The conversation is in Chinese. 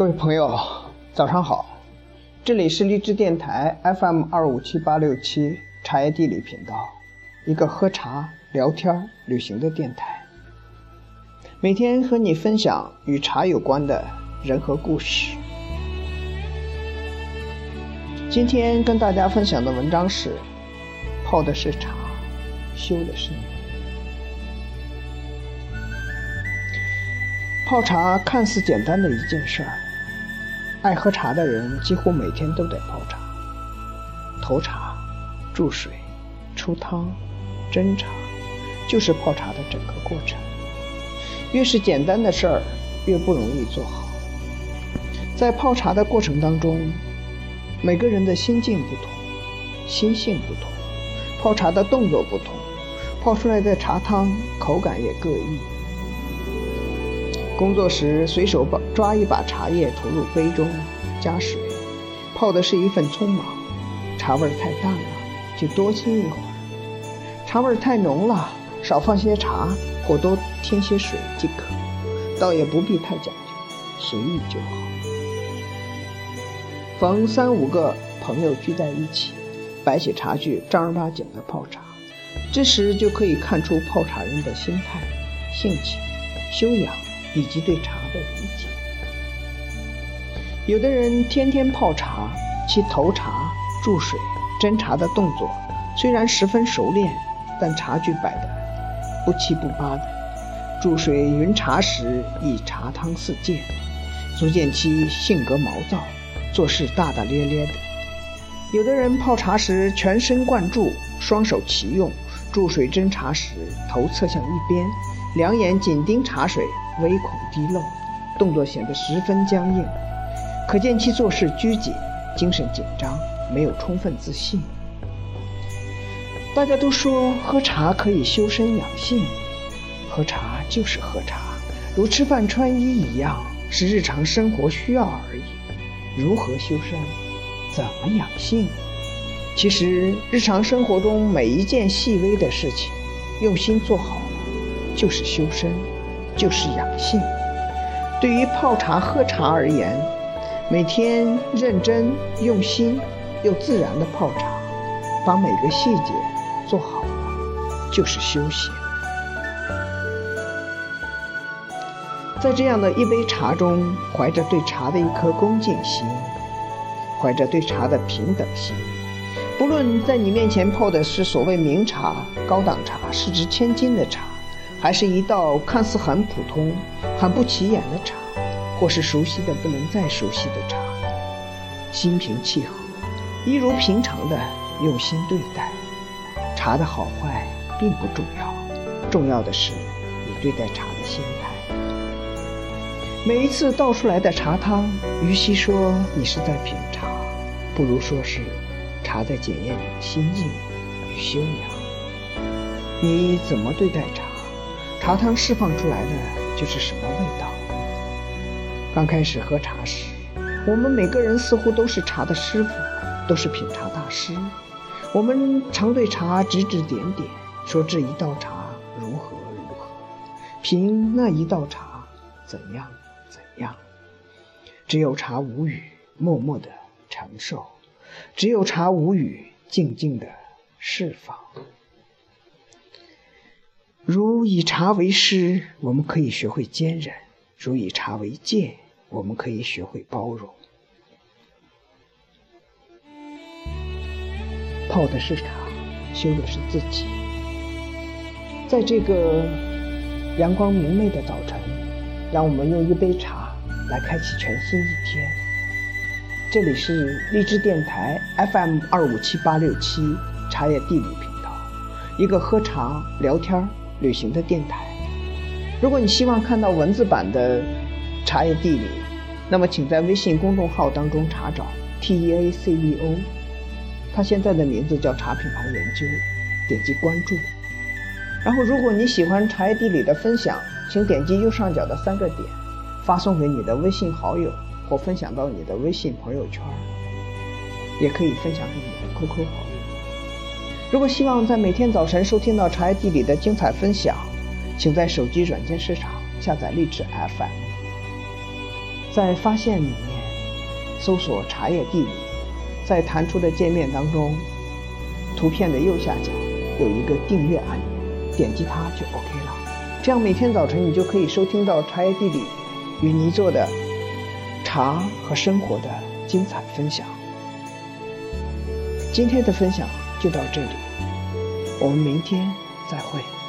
各位朋友，早上好，这里是荔枝电台 FM 二五七八六七茶叶地理频道，一个喝茶、聊天、旅行的电台。每天和你分享与茶有关的人和故事。今天跟大家分享的文章是：泡的是茶，修的是你。泡茶看似简单的一件事儿，爱喝茶的人几乎每天都得泡茶。投茶、注水、出汤、斟茶，就是泡茶的整个过程。越是简单的事儿，越不容易做好。在泡茶的过程当中，每个人的心境不同，心性不同，泡茶的动作不同，泡出来的茶汤口感也各异。工作时随手把抓一把茶叶投入杯中，加水，泡的是一份匆忙。茶味太淡了，就多浸一会儿；茶味太浓了，少放些茶或多添些水即可。倒也不必太讲究，随意就好。逢三五个朋友聚在一起，摆起茶具，正儿八经的泡茶，这时就可以看出泡茶人的心态、性情、修养。以及对茶的理解。有的人天天泡茶，其投茶、注水、斟茶的动作虽然十分熟练，但茶具摆的不七不八的，注水匀茶时以茶汤四溅，足见其性格毛躁，做事大大咧咧的。有的人泡茶时全神贯注，双手齐用，注水斟茶时头侧向一边。两眼紧盯茶水，唯恐滴漏，动作显得十分僵硬，可见其做事拘谨，精神紧张，没有充分自信。大家都说喝茶可以修身养性，喝茶就是喝茶，如吃饭穿衣一样，是日常生活需要而已。如何修身？怎么养性？其实日常生活中每一件细微的事情，用心做好了。就是修身，就是养性。对于泡茶喝茶而言，每天认真用心又自然的泡茶，把每个细节做好了，就是修行。在这样的一杯茶中，怀着对茶的一颗恭敬心，怀着对茶的平等心，不论在你面前泡的是所谓名茶、高档茶、市值千金的茶。还是一道看似很普通、很不起眼的茶，或是熟悉的不能再熟悉的茶，心平气和，一如平常的用心对待。茶的好坏并不重要，重要的是你对待茶的心态。每一次倒出来的茶汤，与其说你是在品茶，不如说是茶在检验你的心境与修养。你怎么对待茶？茶汤释放出来的就是什么味道？刚开始喝茶时，我们每个人似乎都是茶的师傅，都是品茶大师。我们常对茶指指点点，说这一道茶如何如何，评那一道茶怎样怎样。只有茶无语，默默的承受；只有茶无语，静静的释放。如以茶为师，我们可以学会坚忍；如以茶为戒，我们可以学会包容。泡的是茶，修的是自己。在这个阳光明媚的早晨，让我们用一杯茶来开启全新一天。这里是荔枝电台 FM 二五七八六七茶叶地理频道，一个喝茶聊天儿。旅行的电台。如果你希望看到文字版的茶叶地理，那么请在微信公众号当中查找 T E A C E O，它现在的名字叫茶品牌研究，点击关注。然后，如果你喜欢茶叶地理的分享，请点击右上角的三个点，发送给你的微信好友，或分享到你的微信朋友圈，也可以分享给你的 QQ 好友。如果希望在每天早晨收听到茶叶地理的精彩分享，请在手机软件市场下载荔枝 FM。在发现里面搜索“茶叶地理”，在弹出的界面当中，图片的右下角有一个订阅按钮，点击它就 OK 了。这样每天早晨你就可以收听到茶叶地理与你做的茶和生活的精彩分享。今天的分享就到这里，我们明天再会。